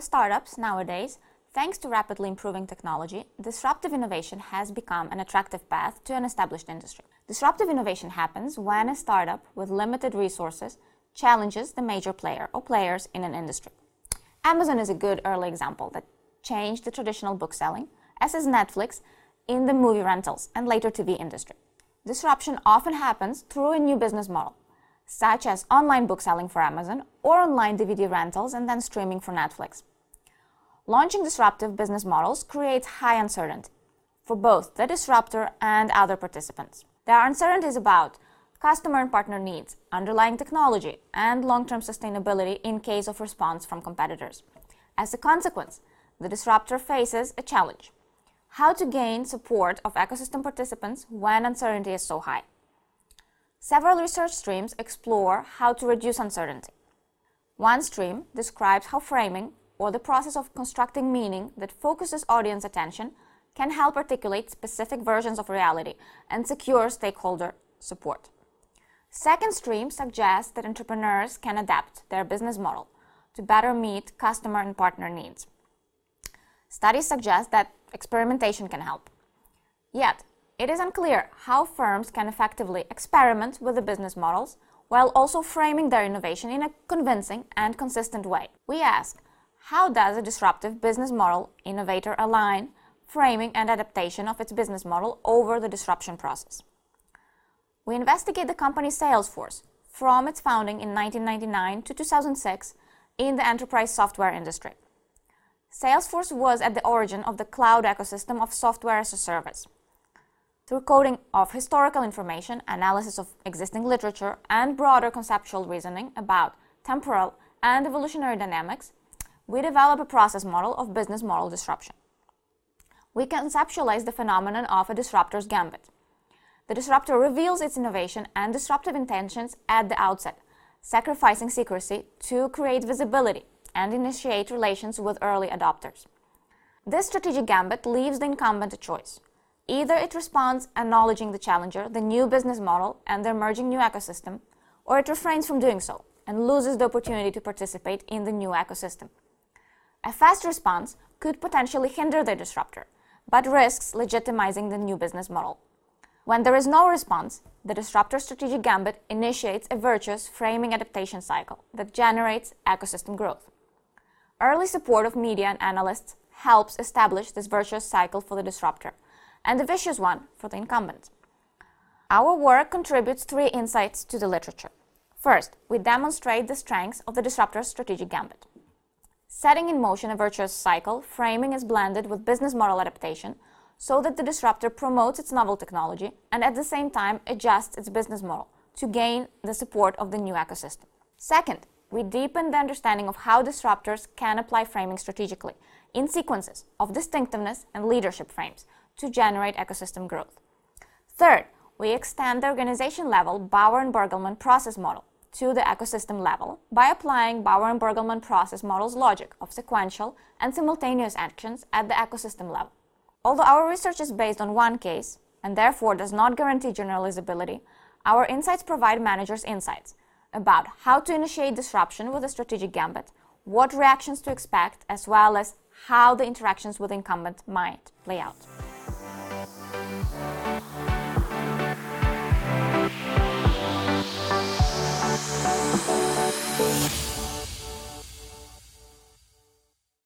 startups nowadays, thanks to rapidly improving technology, disruptive innovation has become an attractive path to an established industry. Disruptive innovation happens when a startup with limited resources challenges the major player or players in an industry. Amazon is a good early example that changed the traditional book selling, as is Netflix in the movie rentals and later TV industry. Disruption often happens through a new business model, such as online book selling for Amazon or online DVD rentals and then streaming for Netflix. Launching disruptive business models creates high uncertainty for both the disruptor and other participants. There are uncertainties about customer and partner needs, underlying technology, and long term sustainability in case of response from competitors. As a consequence, the disruptor faces a challenge how to gain support of ecosystem participants when uncertainty is so high. Several research streams explore how to reduce uncertainty. One stream describes how framing, or the process of constructing meaning that focuses audience attention, can help articulate specific versions of reality and secure stakeholder support. Second stream suggests that entrepreneurs can adapt their business model to better meet customer and partner needs. Studies suggest that experimentation can help. Yet, it is unclear how firms can effectively experiment with the business models while also framing their innovation in a convincing and consistent way. We ask, how does a disruptive business model innovator align framing and adaptation of its business model over the disruption process? We investigate the company's Salesforce from its founding in 1999 to 2006 in the enterprise software industry. Salesforce was at the origin of the cloud ecosystem of software as a service. Through coding of historical information, analysis of existing literature, and broader conceptual reasoning about temporal and evolutionary dynamics, we develop a process model of business model disruption. We conceptualize the phenomenon of a disruptor's gambit. The disruptor reveals its innovation and disruptive intentions at the outset, sacrificing secrecy to create visibility and initiate relations with early adopters. This strategic gambit leaves the incumbent a choice. Either it responds acknowledging the challenger, the new business model, and the emerging new ecosystem, or it refrains from doing so and loses the opportunity to participate in the new ecosystem. A fast response could potentially hinder the disruptor, but risks legitimizing the new business model. When there is no response, the disruptor strategic gambit initiates a virtuous framing adaptation cycle that generates ecosystem growth. Early support of media and analysts helps establish this virtuous cycle for the disruptor and the vicious one for the incumbent. Our work contributes three insights to the literature. First, we demonstrate the strengths of the disruptor's strategic gambit. Setting in motion a virtuous cycle, framing is blended with business model adaptation so that the disruptor promotes its novel technology and at the same time adjusts its business model to gain the support of the new ecosystem. Second, we deepen the understanding of how disruptors can apply framing strategically in sequences of distinctiveness and leadership frames to generate ecosystem growth. Third, we extend the organization level Bower and Burgelman process model to the ecosystem level by applying Bower and Burgelman process model's logic of sequential and simultaneous actions at the ecosystem level. Although our research is based on one case and therefore does not guarantee generalizability, our insights provide managers insights about how to initiate disruption with a strategic gambit, what reactions to expect, as well as how the interactions with incumbent might play out.